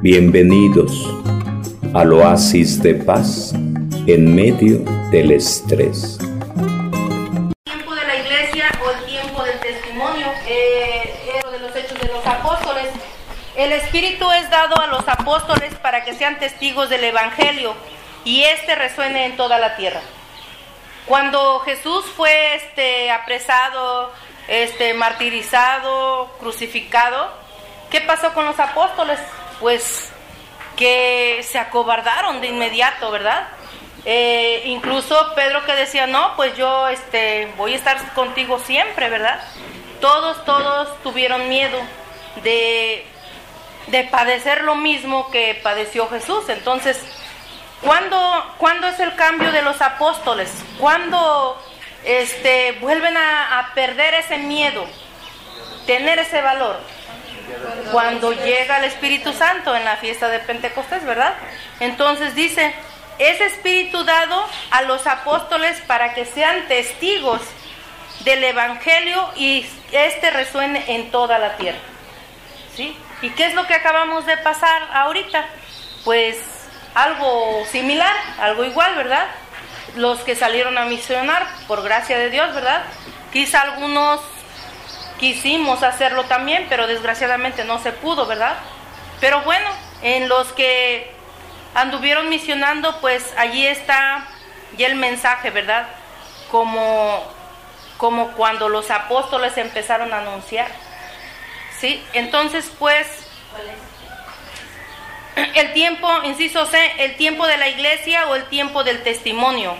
Bienvenidos al oasis de paz en medio del estrés. tiempo de la iglesia o el tiempo del testimonio eh, de los hechos de los apóstoles. El Espíritu es dado a los apóstoles para que sean testigos del Evangelio y este resuene en toda la tierra. Cuando Jesús fue este, apresado, este, martirizado, crucificado, ¿qué pasó con los apóstoles? Pues que se acobardaron de inmediato, ¿verdad? Eh, incluso Pedro que decía, no, pues yo este, voy a estar contigo siempre, ¿verdad? Todos, todos tuvieron miedo de, de padecer lo mismo que padeció Jesús. Entonces, ¿cuándo, ¿cuándo es el cambio de los apóstoles? ¿Cuándo este, vuelven a, a perder ese miedo? Tener ese valor cuando llega el Espíritu Santo en la fiesta de Pentecostés, ¿verdad? Entonces dice, es Espíritu dado a los apóstoles para que sean testigos del Evangelio y este resuene en toda la tierra. ¿Sí? ¿Y qué es lo que acabamos de pasar ahorita? Pues algo similar, algo igual, ¿verdad? Los que salieron a misionar, por gracia de Dios, ¿verdad? Quizá algunos quisimos hacerlo también, pero desgraciadamente no se pudo, ¿verdad? Pero bueno, en los que anduvieron misionando, pues allí está ya el mensaje, ¿verdad? Como, como cuando los apóstoles empezaron a anunciar. ¿Sí? Entonces, pues, el tiempo, inciso C, el tiempo de la iglesia o el tiempo del testimonio.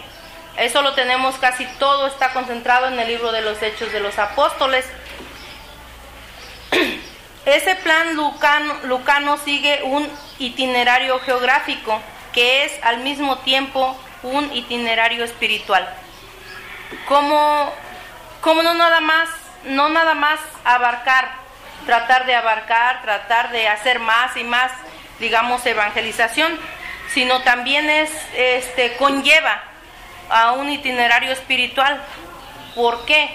Eso lo tenemos casi todo, está concentrado en el libro de los Hechos de los Apóstoles. Ese plan lucano, sigue un itinerario geográfico que es al mismo tiempo un itinerario espiritual. Como, como no nada más, no nada más abarcar, tratar de abarcar, tratar de hacer más y más, digamos, evangelización, sino también es, este, conlleva a un itinerario espiritual. ¿Por qué?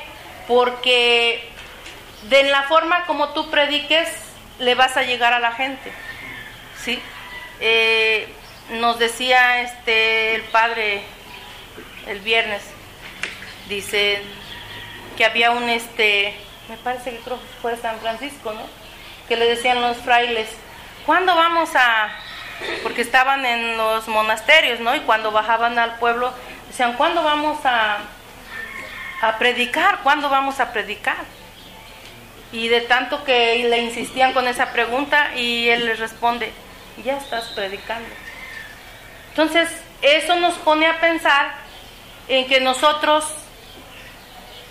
Porque de la forma como tú prediques, le vas a llegar a la gente. ¿sí? Eh, nos decía este el padre el viernes, dice que había un este, me parece que creo que fue San Francisco, ¿no? Que le decían los frailes, ¿cuándo vamos a porque estaban en los monasterios, ¿no? Y cuando bajaban al pueblo decían, ¿cuándo vamos a a predicar? ¿Cuándo vamos a predicar? Y de tanto que le insistían con esa pregunta y él les responde, ya estás predicando. Entonces, eso nos pone a pensar en que nosotros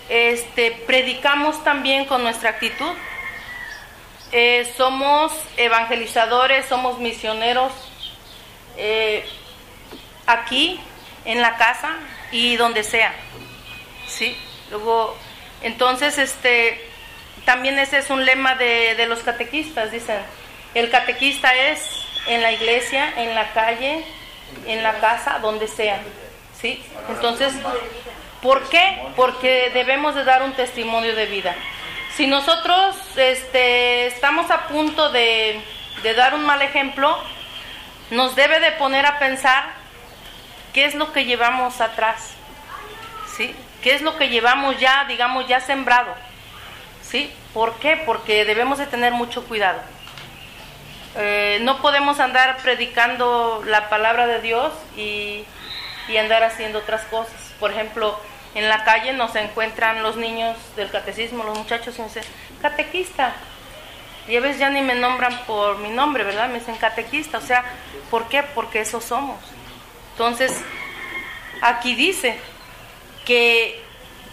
este, predicamos también con nuestra actitud. Eh, somos evangelizadores, somos misioneros eh, aquí, en la casa y donde sea. ¿Sí? Luego, entonces, este también ese es un lema de, de los catequistas, dicen, el catequista es en la iglesia, en la calle, en la casa, donde sea. ¿Sí? Entonces, ¿por qué? Porque debemos de dar un testimonio de vida. Si nosotros este, estamos a punto de, de dar un mal ejemplo, nos debe de poner a pensar qué es lo que llevamos atrás. ¿Sí? ¿Qué es lo que llevamos ya, digamos, ya sembrado? ¿Sí? ¿Por qué? Porque debemos de tener mucho cuidado. Eh, no podemos andar predicando la palabra de Dios y, andar haciendo otras cosas. Por ejemplo, en la calle nos encuentran los niños del catecismo, los muchachos, y me dicen, catequista. Y a veces ya ni me nombran por mi nombre, ¿verdad? Me dicen catequista. O sea, ¿por qué? Porque eso somos. Entonces, aquí dice que,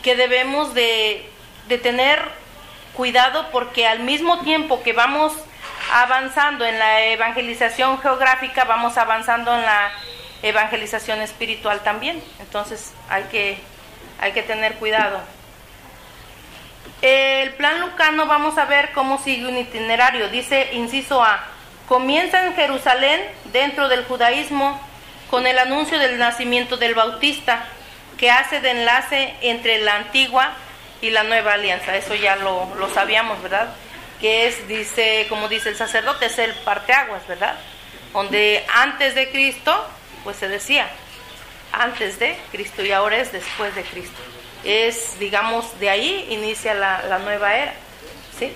que debemos de, de tener cuidado porque al mismo tiempo que vamos avanzando en la evangelización geográfica, vamos avanzando en la evangelización espiritual también. Entonces hay que, hay que tener cuidado. El plan lucano vamos a ver cómo sigue un itinerario. Dice, inciso A, comienza en Jerusalén, dentro del judaísmo, con el anuncio del nacimiento del Bautista, que hace de enlace entre la antigua y la nueva alianza. Eso ya lo, sabíamos, ¿verdad? que es, dice, como dice el sacerdote, es el parteaguas, ¿verdad? Donde antes de Cristo, pues se decía, antes de Cristo y ahora es después de Cristo. Es, digamos, de ahí inicia la, la nueva era, ¿sí?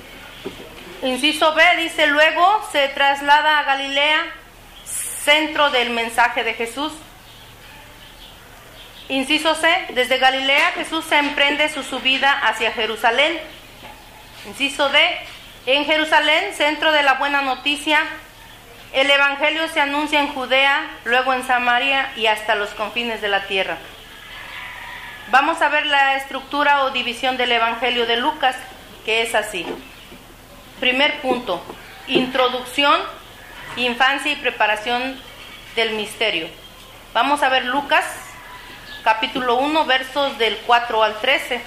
Inciso B dice, luego se traslada a Galilea, centro del mensaje de Jesús. Inciso C, desde Galilea Jesús se emprende su subida hacia Jerusalén. Inciso D, en Jerusalén, centro de la buena noticia, el Evangelio se anuncia en Judea, luego en Samaria y hasta los confines de la tierra. Vamos a ver la estructura o división del Evangelio de Lucas, que es así. Primer punto, introducción, infancia y preparación del misterio. Vamos a ver Lucas, capítulo 1, versos del 4 al 13.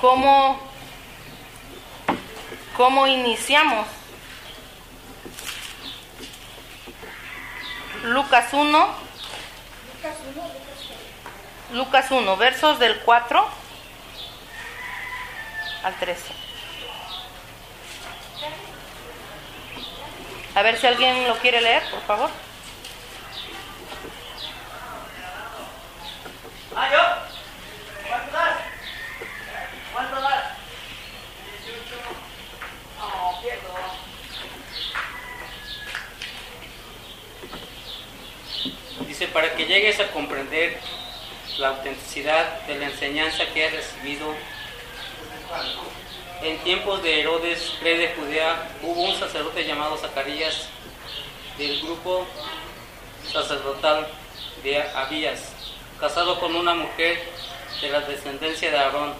¿Cómo, cómo iniciamos? Lucas 1, Lucas 1, versos del 4 al 13. A ver si alguien lo quiere leer, por favor. Dice, para que llegues a comprender la autenticidad de la enseñanza que has recibido, en tiempos de Herodes, rey de Judea, hubo un sacerdote llamado Zacarías del grupo sacerdotal de Abías, casado con una mujer de la descendencia de Aarón,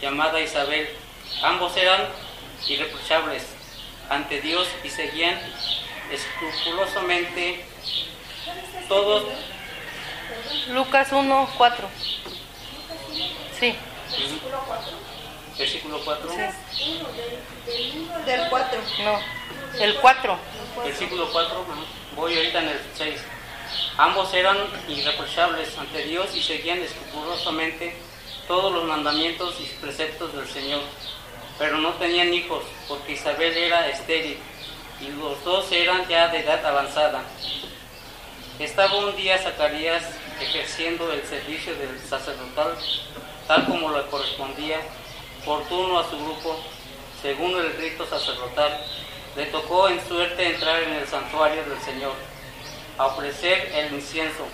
llamada Isabel. Ambos eran irreprochables ante Dios y seguían escrupulosamente todos Lucas 1, 4. Sí. Versículo 4. Del 4. No, el 4. Versículo 4, voy ahorita en el 6. Ambos eran irreprochables ante Dios y seguían escrupulosamente todos los mandamientos y preceptos del Señor, pero no tenían hijos porque Isabel era estéril y los dos eran ya de edad avanzada. Estaba un día Zacarías ejerciendo el servicio del sacerdotal tal como le correspondía por turno a su grupo, según el rito sacerdotal, le tocó en suerte entrar en el santuario del Señor, a ofrecer el incienso.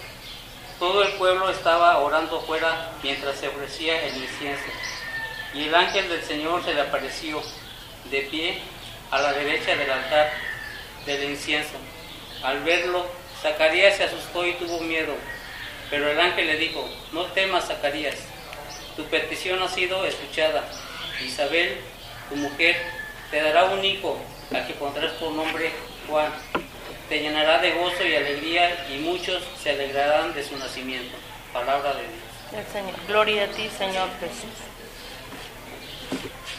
Todo el pueblo estaba orando fuera mientras se ofrecía el incienso. Y el ángel del Señor se le apareció de pie a la derecha del altar del incienso. Al verlo, Zacarías se asustó y tuvo miedo. Pero el ángel le dijo, no temas, Zacarías, tu petición ha sido escuchada. Isabel, tu mujer, te dará un hijo, al que pondrás por nombre Juan. Te llenará de gozo y alegría y muchos se alegrarán de su nacimiento. Palabra de Dios. Gloria a ti, Señor Jesús.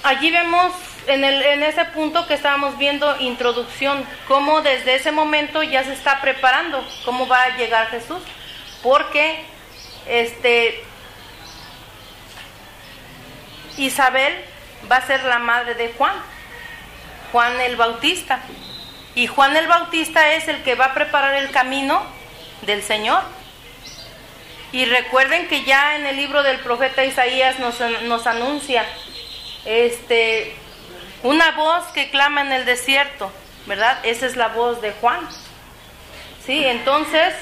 Allí vemos en, el, en ese punto que estábamos viendo introducción, cómo desde ese momento ya se está preparando, cómo va a llegar Jesús, porque este Isabel va a ser la madre de Juan, Juan el Bautista. Y Juan el Bautista es el que va a preparar el camino del Señor. Y recuerden que ya en el libro del profeta Isaías nos, nos anuncia este, una voz que clama en el desierto, ¿verdad? Esa es la voz de Juan. Sí, entonces,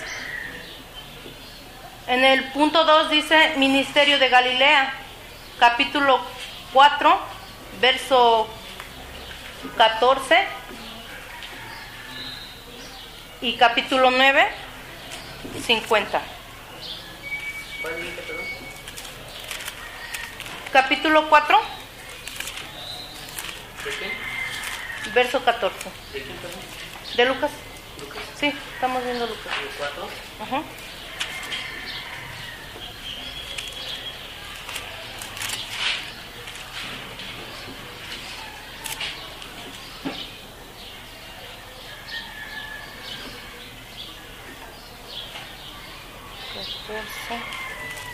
en el punto 2 dice Ministerio de Galilea, capítulo 4, verso 14 y capítulo 9, 50. Capítulo 4, ¿De qué? verso 14. ¿De quién, perdón? ¿De Lucas? Sí, estamos viendo Lucas. ¿De cuatro? Ajá.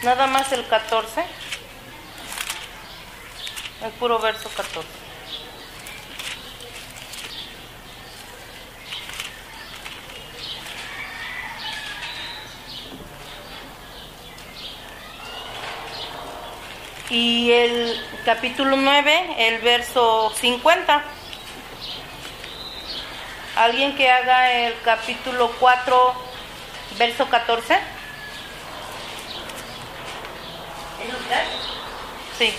Nada más el 14. el puro verso 14. Y el capítulo 9, el verso 50. ¿Alguien que haga el capítulo 4, verso 14? Sí.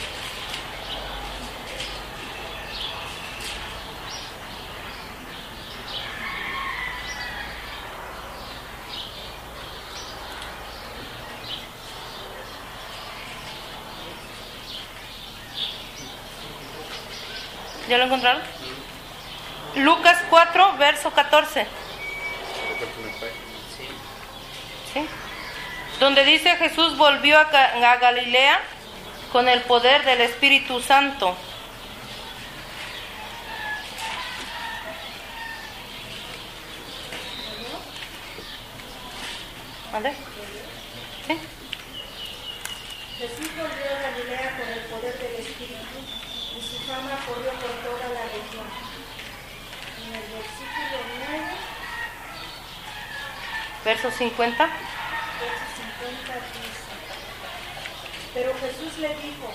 ¿Ya lo encontraron? Lucas 4, verso 14. ¿Sí? Donde dice Jesús volvió a, Ga- a Galilea con el poder del Espíritu Santo. ¿Vale? ¿Sí? Jesús volvió a Galilea con el poder del Espíritu y su fama corrió por toda la región. En el versículo 9, Verso 50. Verso 50 dice, Pero Jesús le dijo,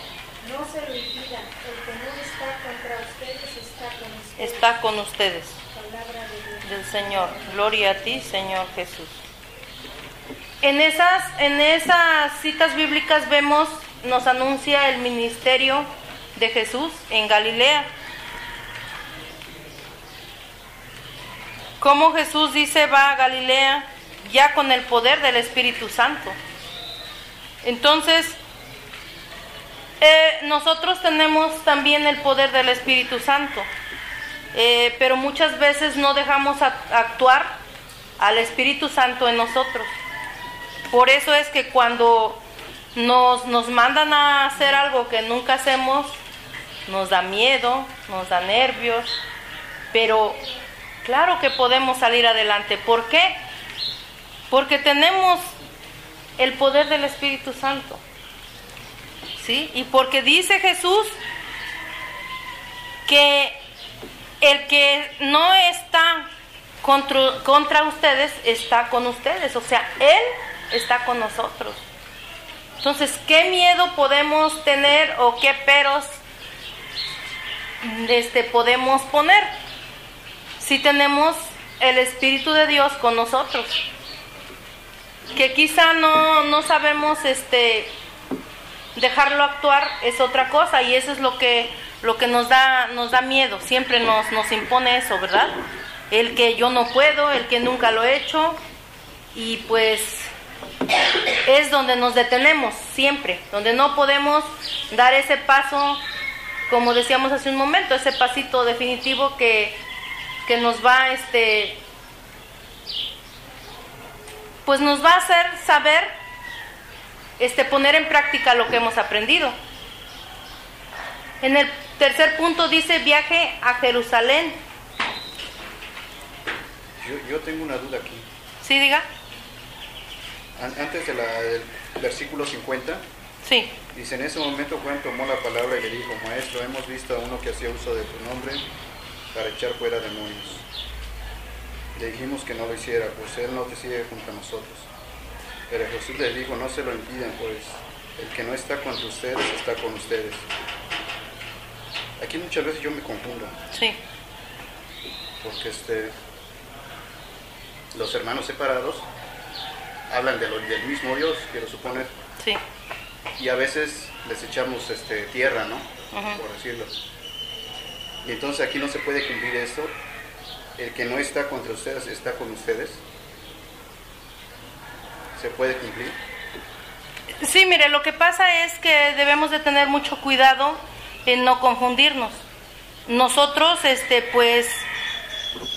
no se lo impidan, el que no está contra ustedes está con ustedes. Está con ustedes. Palabra de Dios. del Señor. Gloria a ti, Señor Jesús. En esas, en esas citas bíblicas vemos, nos anuncia el ministerio de Jesús en Galilea. Cómo Jesús dice va a Galilea ya con el poder del Espíritu Santo. Entonces, eh, nosotros tenemos también el poder del Espíritu Santo. Eh, pero muchas veces no dejamos actuar al Espíritu Santo en nosotros. Por eso es que cuando nos, nos mandan a hacer algo que nunca hacemos, nos da miedo, nos da nervios, pero claro que podemos salir adelante. ¿Por qué? Porque tenemos el poder del Espíritu Santo. ¿Sí? Y porque dice Jesús que el que no está contra, ustedes está con ustedes, o sea, Él está con nosotros. Entonces, ¿qué miedo podemos tener o qué peros este, podemos poner si tenemos el Espíritu de Dios con nosotros? Que quizá no, no sabemos este, dejarlo actuar es otra cosa y eso es lo que lo que nos da nos da miedo. Siempre nos nos impone eso verdad el que yo no puedo el que nunca lo he hecho y pues es donde nos detenemos siempre. Donde no podemos dar ese paso como decíamos hace un momento ese pasito definitivo que que nos va este pues nos va a hacer saber este, poner en práctica lo que hemos aprendido. En el tercer punto dice viaje a Jerusalén. Yo, yo tengo una duda aquí. ¿Sí, diga? An- Antes de la- del versículo 50, Sí. dice, en ese momento Juan tomó la palabra y le dijo, Maestro, hemos visto a uno que hacía uso de tu nombre para echar fuera demonios. Le dijimos que no lo hiciera, pues él no te sigue junto a nosotros. Pero Jesús les dijo, no se lo impidan, pues el que no está contra ustedes está con ustedes. Aquí muchas veces yo me confundo, Sí. porque este, los hermanos separados hablan de lo- del mismo Dios, quiero suponer, Sí. y a veces les echamos este, tierra, ¿no? Por decirlo. Y entonces aquí no se puede cumplir esto. El que no está contra ustedes está con ustedes. ¿Se puede cumplir? Sí, mire, lo que pasa es que debemos de tener mucho cuidado en no confundirnos. Nosotros, este, pues,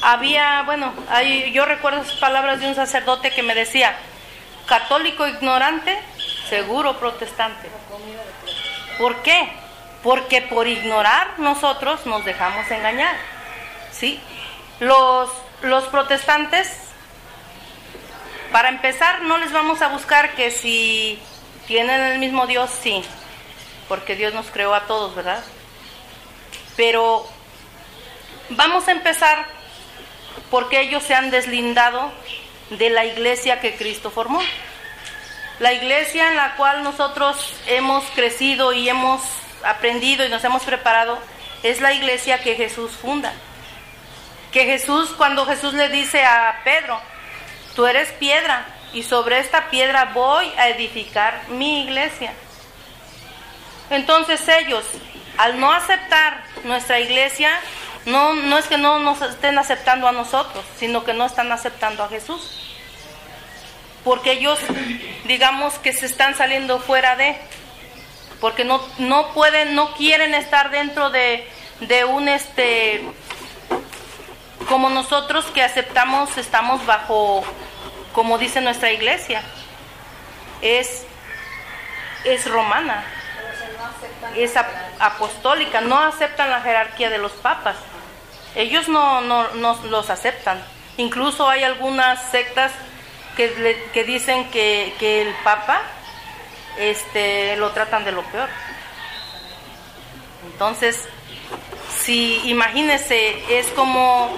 había, bueno, hay, yo recuerdo esas palabras de un sacerdote que me decía, católico ignorante, seguro protestante. ¿Por qué? Porque por ignorar nosotros nos dejamos engañar. ¿Sí? Los, los protestantes para empezar, no les vamos a buscar que si tienen el mismo Dios, sí, porque Dios nos creó a todos, ¿verdad? Pero vamos a empezar porque ellos se han deslindado de la iglesia que Cristo formó. La iglesia en la cual nosotros hemos crecido y hemos aprendido y nos hemos preparado es la iglesia que Jesús funda. Que Jesús, cuando Jesús le dice a Pedro, tú eres piedra y sobre esta piedra voy a edificar mi iglesia. Entonces ellos, al no aceptar nuestra iglesia, no, no es que no nos estén aceptando a nosotros, sino que no están aceptando a Jesús. Porque ellos, digamos que se están saliendo fuera de, porque no, no pueden, no quieren estar dentro de, de un este, como nosotros que aceptamos, estamos bajo, como dice nuestra iglesia, es, es romana, es apostólica, no aceptan la jerarquía de los papas. Ellos no, no, no los aceptan. Incluso hay algunas sectas que, que dicen que, que el Papa este, lo tratan de lo peor. Entonces, si imagínense, es como,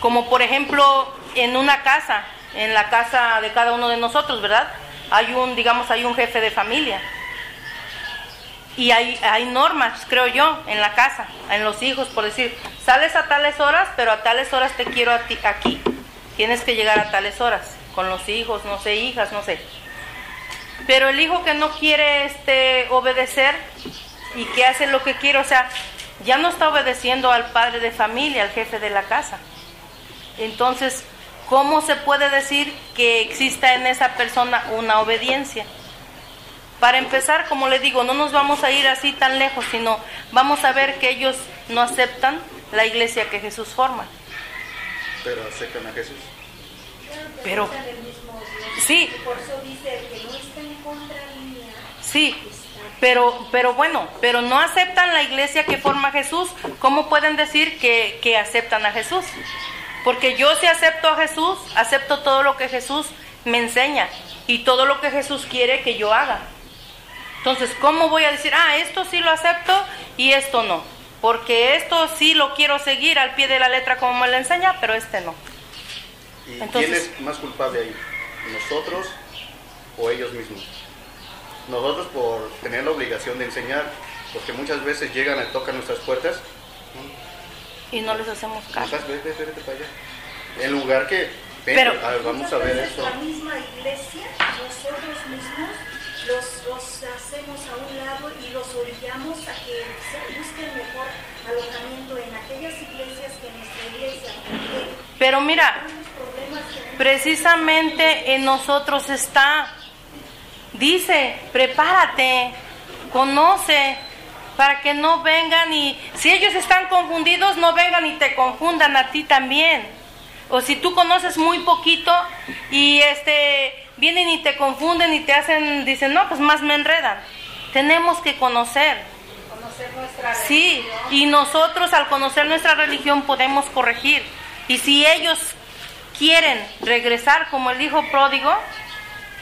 como por ejemplo en una casa, en la casa de cada uno de nosotros, ¿verdad? Hay un, digamos, hay un jefe de familia. Y hay, hay normas, creo yo, en la casa, en los hijos, por decir, sales a tales horas, pero a tales horas te quiero a ti, aquí. Tienes que llegar a tales horas, con los hijos, no sé, hijas, no sé. Pero el hijo que no quiere este, obedecer y que hace lo que quiere, o sea, ya no está obedeciendo al padre de familia, al jefe de la casa. Entonces, ¿cómo se puede decir que exista en esa persona una obediencia? Para empezar, como le digo, no nos vamos a ir así tan lejos, sino vamos a ver que ellos no aceptan la iglesia que Jesús forma. Pero aceptan a Jesús. Pero-. Sí. Por eso dice el que no está en contra mía. Sí, pero, pero bueno, pero no aceptan la iglesia que forma Jesús. ¿Cómo pueden decir que, que aceptan a Jesús? Porque yo si acepto a Jesús, acepto todo lo que Jesús me enseña y todo lo que Jesús quiere que yo haga. Entonces, ¿cómo voy a decir, ah, esto sí lo acepto y esto no? Porque esto sí lo quiero seguir al pie de la letra como me lo enseña, pero este no. ¿Y Entonces- quién es más culpable ahí? ¿Nosotros o ellos mismos? Nosotros por tener la obligación de enseñar, porque muchas veces llegan y tocan nuestras puertas. Y no les hacemos ¿no caso. sabes? Vete, vete para allá. En lugar que, ven, Pero- a ver, vamos a ver Muchas esto. veces La misma iglesia, nosotros mismos los, los hacemos a un lado y los orillamos a que se busquen mejor alojamiento en aquellas iglesias que nuestra iglesia. Pero mira, Precisamente en nosotros está. Dice, prepárate, conoce, para que no vengan y si ellos están confundidos, no vengan y te confundan a ti también. O si tú conoces muy poquito y este vienen y te confunden y te hacen, dicen, no, pues más me enredan. Tenemos que conocer. conocer nuestra Sí, y nosotros al conocer nuestra religión podemos corregir. Y si ellos quieren regresar como el hijo pródigo,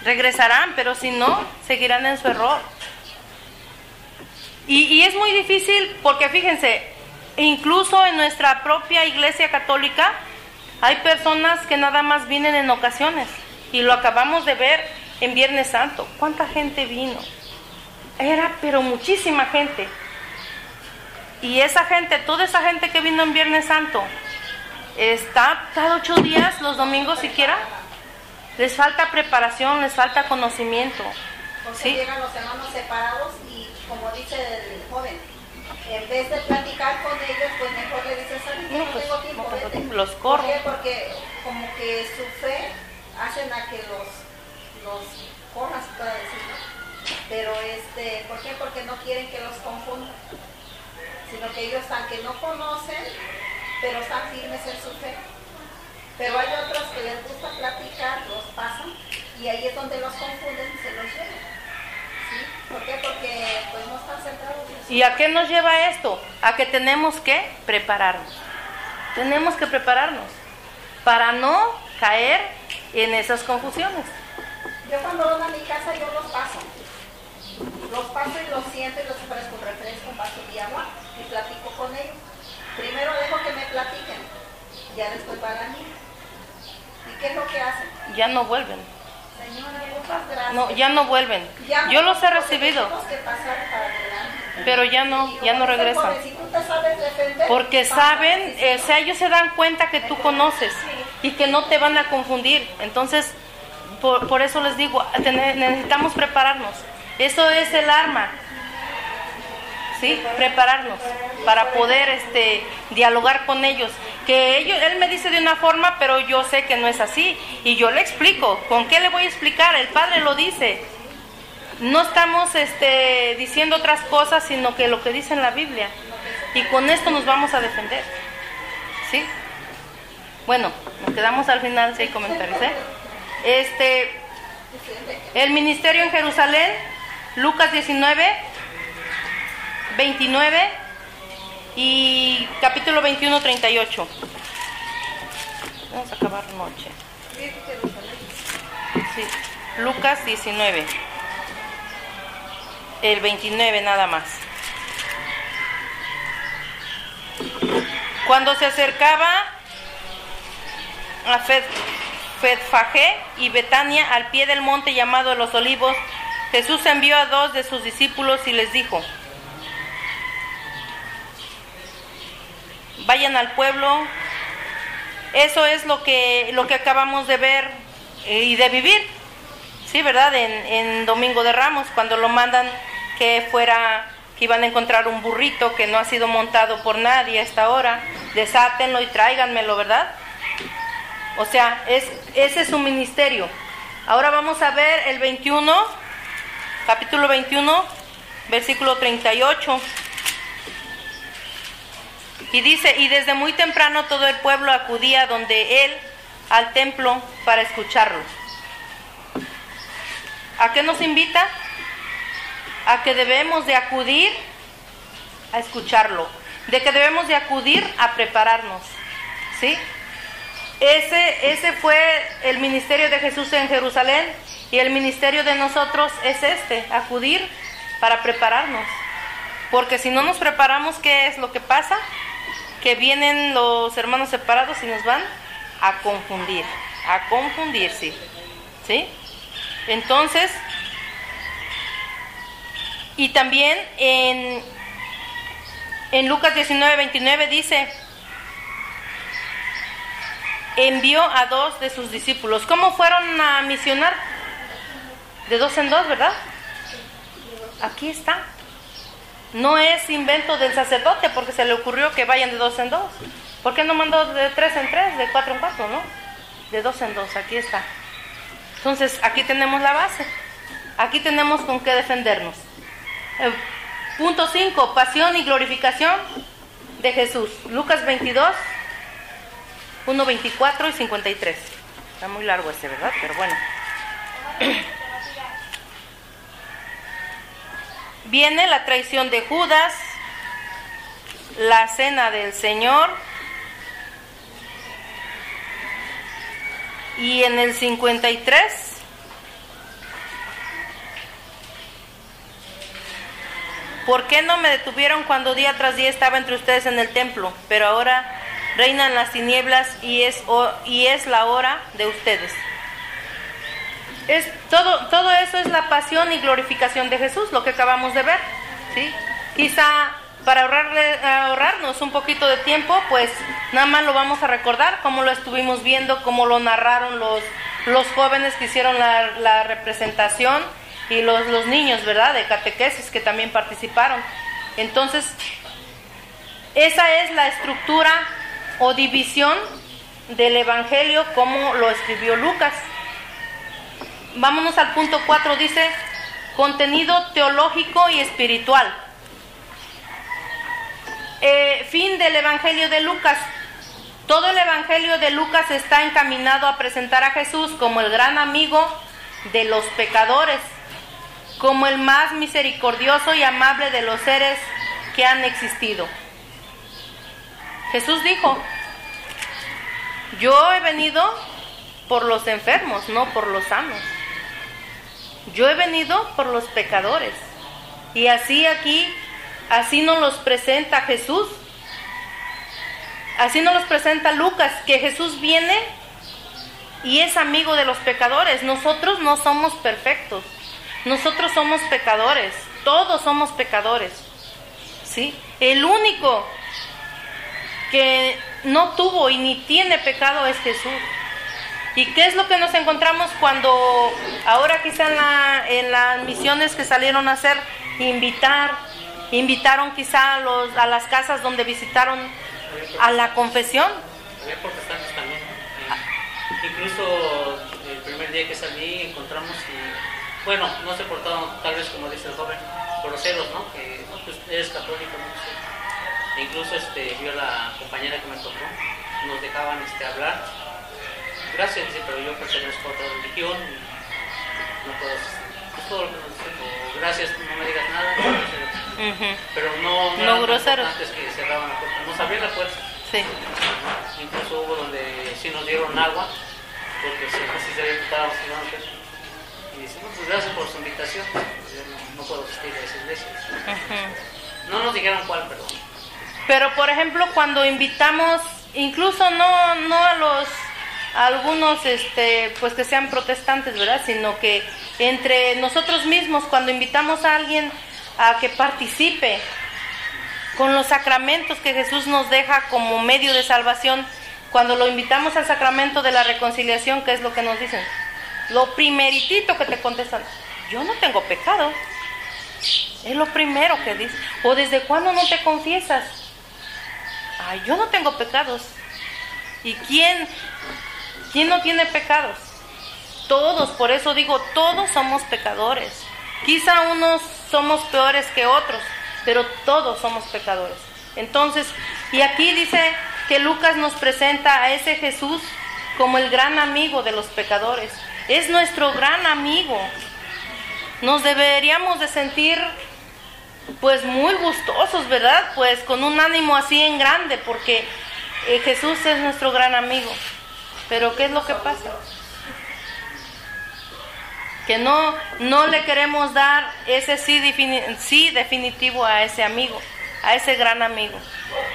regresarán, pero si no, seguirán en su error. Y, y es muy difícil porque fíjense, incluso en nuestra propia iglesia católica hay personas que nada más vienen en ocasiones y lo acabamos de ver en Viernes Santo. ¿Cuánta gente vino? Era pero muchísima gente. Y esa gente, toda esa gente que vino en Viernes Santo, está cada ocho días, los domingos siquiera. Les falta preparación, les falta conocimiento. Porque Sí. llegan los hermanos separados y como dice el joven, en vez de platicar con ellos, pues mejor le dices, ¿sabes? No, No, pues, tengo tiempo, no tengo vete". tiempo, los corro. ¿Por qué? Porque como que su fe hacen a que los, los corras, para decir, ¿no? Pero este, ¿por qué? Porque no quieren que los confundan, sino que ellos aunque no conocen, pero están firmes en su fe. Pero hay otros que les gusta platicar, los pasan y ahí es donde los confunden y se los llevan. ¿Sí? ¿Por qué? Porque pues no están centrados ¿Y a qué nos lleva esto? A que tenemos que prepararnos. Tenemos que prepararnos para no caer en esas confusiones. Yo cuando van a mi casa yo los paso. Los paso y los siento y los ofrezco refresco, un vaso de agua y platico con ellos. platiquen. Ya después van a ir. ¿Y qué es lo que hacen? Ya no vuelven. Señora, muchas gracias. No, ya no vuelven. Ya Yo los he recibido, que para pero ya no, ya no regresan. Porque saben, eh, o sea, ellos se dan cuenta que tú conoces y que no te van a confundir. Entonces, por, por eso les digo, necesitamos prepararnos. Eso es el arma. ¿Sí? Prepararnos para poder este, dialogar con ellos. Que ellos, él me dice de una forma, pero yo sé que no es así. Y yo le explico. ¿Con qué le voy a explicar? El Padre lo dice. No estamos este, diciendo otras cosas, sino que lo que dice en la Biblia. Y con esto nos vamos a defender. ¿Sí? Bueno, nos quedamos al final si hay comentarios. ¿eh? Este, el ministerio en Jerusalén, Lucas 19, 29 y capítulo 21, 38. Vamos a acabar noche. Lucas 19. El 29 nada más. Cuando se acercaba a Fetfagé y Betania al pie del monte llamado los olivos, Jesús envió a dos de sus discípulos y les dijo, vayan al pueblo, eso es lo que, lo que acabamos de ver eh, y de vivir, sí, ¿verdad? En, en Domingo de Ramos, cuando lo mandan que fuera, que iban a encontrar un burrito que no ha sido montado por nadie hasta ahora, desátenlo y tráiganmelo, ¿verdad? O sea, es, ese es su ministerio. Ahora vamos a ver el 21, capítulo 21, versículo 38. Y dice, y desde muy temprano todo el pueblo acudía donde él al templo para escucharlo. ¿A qué nos invita? A que debemos de acudir a escucharlo, de que debemos de acudir a prepararnos, ¿sí? Ese, ese fue el ministerio de Jesús en Jerusalén y el ministerio de nosotros es este, acudir para prepararnos. Porque si no nos preparamos, ¿qué es lo que pasa? Que vienen los hermanos separados y nos van a confundir, a confundir, sí. ¿Sí? Entonces, y también en, en Lucas 19, 29 dice, envió a dos de sus discípulos. ¿Cómo fueron a misionar? De dos en dos, ¿verdad? Aquí está. No es invento del sacerdote porque se le ocurrió que vayan de dos en dos. ¿Por qué no mandó de tres en tres, de cuatro en cuatro, no? De dos en dos, aquí está. Entonces, aquí tenemos la base. Aquí tenemos con qué defendernos. Eh, punto 5, pasión y glorificación de Jesús. Lucas 22, 1, 24 y 53. Está muy largo ese, ¿verdad? Pero bueno. Viene la traición de Judas, la cena del Señor. Y en el 53 ¿Por qué no me detuvieron cuando día tras día estaba entre ustedes en el templo? Pero ahora reinan las tinieblas y es, y es la hora de ustedes. Es, todo, todo eso es la pasión y glorificación de Jesús, lo que acabamos de ver. ¿sí? Quizá para ahorrarle, ahorrarnos un poquito de tiempo, pues nada más lo vamos a recordar, como lo estuvimos viendo, como lo narraron los, los jóvenes que hicieron la, la representación y los, los niños, ¿verdad? De catequesis que también participaron. Entonces, esa es la estructura o división del Evangelio como lo escribió Lucas. Vámonos al punto 4, dice contenido teológico y espiritual. Eh, fin del Evangelio de Lucas. Todo el Evangelio de Lucas está encaminado a presentar a Jesús como el gran amigo de los pecadores, como el más misericordioso y amable de los seres que han existido. Jesús dijo, yo he venido por los enfermos, no por los sanos. Yo he venido por los pecadores. Y así aquí, así nos los presenta Jesús. Así nos los presenta Lucas, que Jesús viene y es amigo de los pecadores. Nosotros no somos perfectos. Nosotros somos pecadores. Todos somos pecadores. ¿Sí? El único que no tuvo y ni tiene pecado es Jesús. ¿Y qué es lo que nos encontramos cuando ahora quizá en, la, en las misiones que salieron a hacer, invitar, invitaron quizá a, los, a las casas donde visitaron a la confesión? Había protestantes también. Incluso el primer día que salí encontramos y, bueno, no se portaron tal vez como dice el joven, groseros, ¿no? Que no, pues eres católico, no sé. E incluso este, vio la compañera que me tocó, nos dejaban este, hablar. Gracias, dice, pero yo pertenezco a otra religión y no puedo asistir. Es todo lo que nos dicen, o gracias, no me digas nada, pero no, no, No groseros. importantes que cerraban la puerta, nos abrían la puerta. Sí. Incluso hubo donde sí nos dieron agua, porque si no, sí se había si no, pues, Y decimos, pues gracias por su invitación. Yo no, no puedo asistir a esa iglesia. No nos dijeron cuál, pero Pero por ejemplo, cuando invitamos, incluso no, no a los a algunos este pues que sean protestantes, ¿verdad? Sino que entre nosotros mismos cuando invitamos a alguien a que participe con los sacramentos que Jesús nos deja como medio de salvación, cuando lo invitamos al sacramento de la reconciliación, ¿qué es lo que nos dicen? Lo primeritito que te contestan, yo no tengo pecado. Es lo primero que dice. ¿O desde cuándo no te confiesas? Ay, yo no tengo pecados. ¿Y quién, quién no tiene pecados? Todos, por eso digo, todos somos pecadores. Quizá unos somos peores que otros, pero todos somos pecadores. Entonces, y aquí dice que Lucas nos presenta a ese Jesús como el gran amigo de los pecadores. Es nuestro gran amigo. Nos deberíamos de sentir pues muy gustosos, ¿verdad? Pues con un ánimo así en grande, porque eh, Jesús es nuestro gran amigo. Pero ¿qué es lo que pasa? Que no, no le queremos dar ese sí, sí definitivo a ese amigo, a ese gran amigo,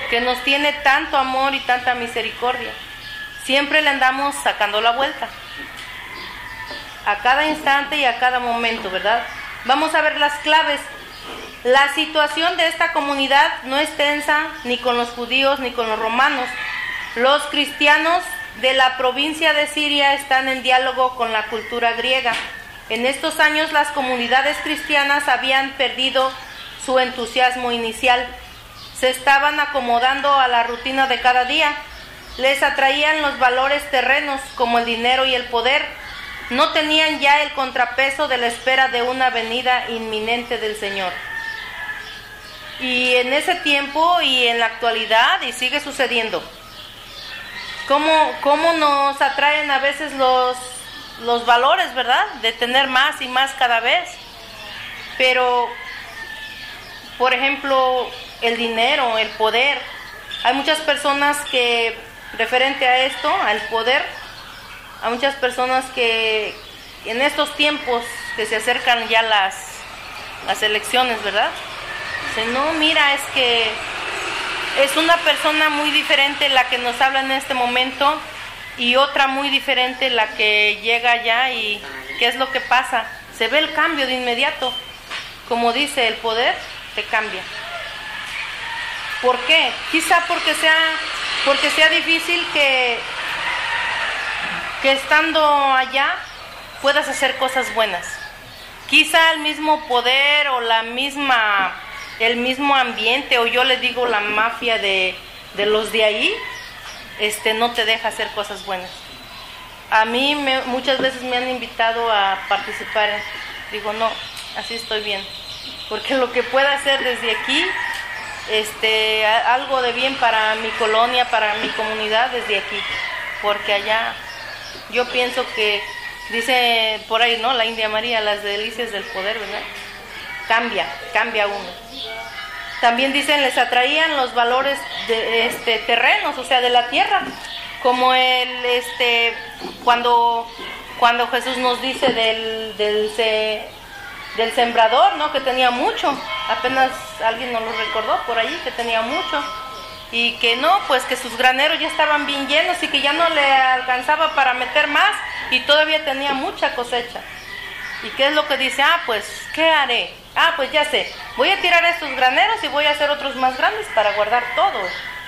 que nos tiene tanto amor y tanta misericordia. Siempre le andamos sacando la vuelta, a cada instante y a cada momento, ¿verdad? Vamos a ver las claves la situación de esta comunidad no es tensa ni con los judíos ni con los romanos. Los cristianos de la provincia de Siria están en diálogo con la cultura griega. En estos años las comunidades cristianas habían perdido su entusiasmo inicial. Se estaban acomodando a la rutina de cada día. Les atraían los valores terrenos como el dinero y el poder. No tenían ya el contrapeso de la espera de una venida inminente del Señor. Y en ese tiempo y en la actualidad, y sigue sucediendo, ¿cómo, cómo nos atraen a veces los, los valores, verdad? De tener más y más cada vez. Pero, por ejemplo, el dinero, el poder. Hay muchas personas que, referente a esto, al poder, hay muchas personas que en estos tiempos que se acercan ya las, las elecciones, ¿verdad? Dice, no, mira, es que es una persona muy diferente la que nos habla en este momento y otra muy diferente la que llega allá y qué es lo que pasa. Se ve el cambio de inmediato. Como dice, el poder te cambia. ¿Por qué? Quizá porque sea, porque sea difícil que, que estando allá puedas hacer cosas buenas. Quizá el mismo poder o la misma el mismo ambiente o yo le digo la mafia de, de los de ahí este no te deja hacer cosas buenas. A mí me- muchas veces me han invitado a participar digo no así estoy bien porque lo que pueda hacer desde aquí este algo de bien para mi colonia para mi comunidad desde aquí porque allá yo pienso que dice por ahí no la India María las delicias del poder verdad cambia cambia uno también dicen, les atraían los valores de, este, terrenos, o sea, de la tierra, como el, este, cuando, cuando Jesús nos dice del, del, se- del sembrador, ¿no? Que tenía mucho, apenas alguien nos lo recordó por allí, que tenía mucho. y que no, pues que sus graneros ya estaban bien llenos y que ya no le alcanzaba para meter más y todavía tenía mucha cosecha. ¿Y qué es lo que dice? Ah, pues, ¿qué haré? Ah, pues ya sé, voy a tirar estos graneros y voy a hacer otros más grandes para guardar todo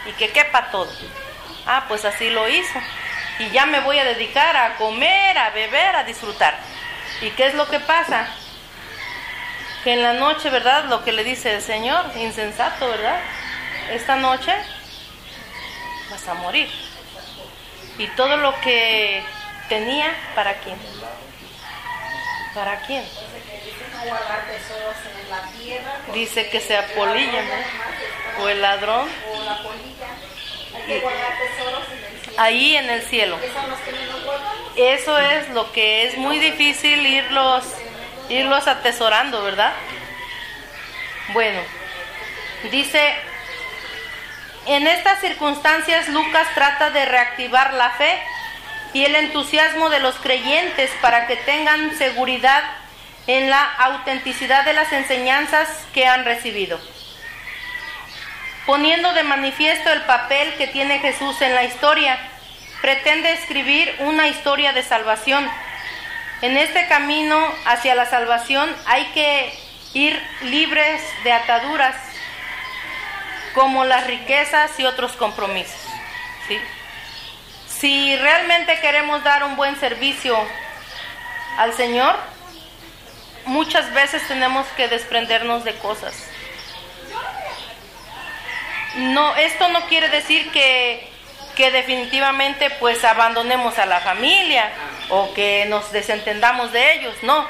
y que quepa todo. Ah, pues así lo hizo. Y ya me voy a dedicar a comer, a beber, a disfrutar. ¿Y qué es lo que pasa? Que en la noche, ¿verdad? Lo que le dice el Señor, insensato, ¿verdad? Esta noche vas a morir. Y todo lo que tenía, ¿para quién? ¿Para quién? Dice que sea polilla, ¿no? O el ladrón. Ahí en el cielo. Eso es lo que es muy difícil irlos, irlos atesorando, ¿verdad? Bueno, dice, en estas circunstancias Lucas trata de reactivar la fe y el entusiasmo de los creyentes para que tengan seguridad en la autenticidad de las enseñanzas que han recibido, poniendo de manifiesto el papel que tiene Jesús en la historia. Pretende escribir una historia de salvación. En este camino hacia la salvación hay que ir libres de ataduras como las riquezas y otros compromisos. Si realmente queremos dar un buen servicio al Señor, muchas veces tenemos que desprendernos de cosas. No, esto no quiere decir que, que definitivamente pues abandonemos a la familia o que nos desentendamos de ellos, no.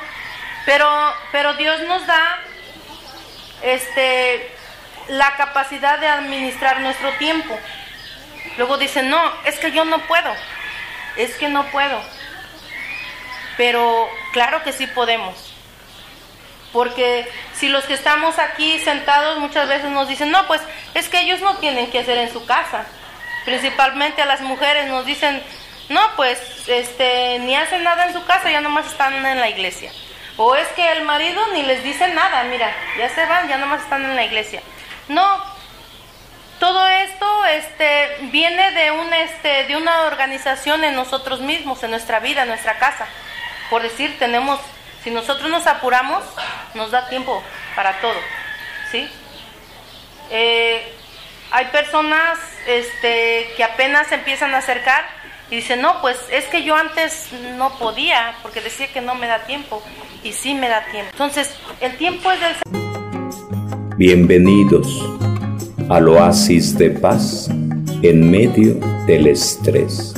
Pero, pero Dios nos da este, la capacidad de administrar nuestro tiempo. Luego dicen, no, es que yo no puedo, es que no puedo. Pero claro que sí podemos. Porque si los que estamos aquí sentados muchas veces nos dicen, no, pues es que ellos no tienen que hacer en su casa. Principalmente a las mujeres nos dicen, no, pues este, ni hacen nada en su casa, ya nomás están en la iglesia. O es que el marido ni les dice nada, mira, ya se van, ya nomás están en la iglesia. No, todo esto este, viene de, un, este, de una organización en nosotros mismos, en nuestra vida, en nuestra casa. Por decir, tenemos si nosotros nos apuramos, nos da tiempo para todo, ¿sí? Eh, hay personas este, que apenas empiezan a acercar y dicen, no, pues es que yo antes no podía porque decía que no me da tiempo y sí me da tiempo. Entonces, el tiempo es del... Bienvenidos al oasis de paz en medio del estrés.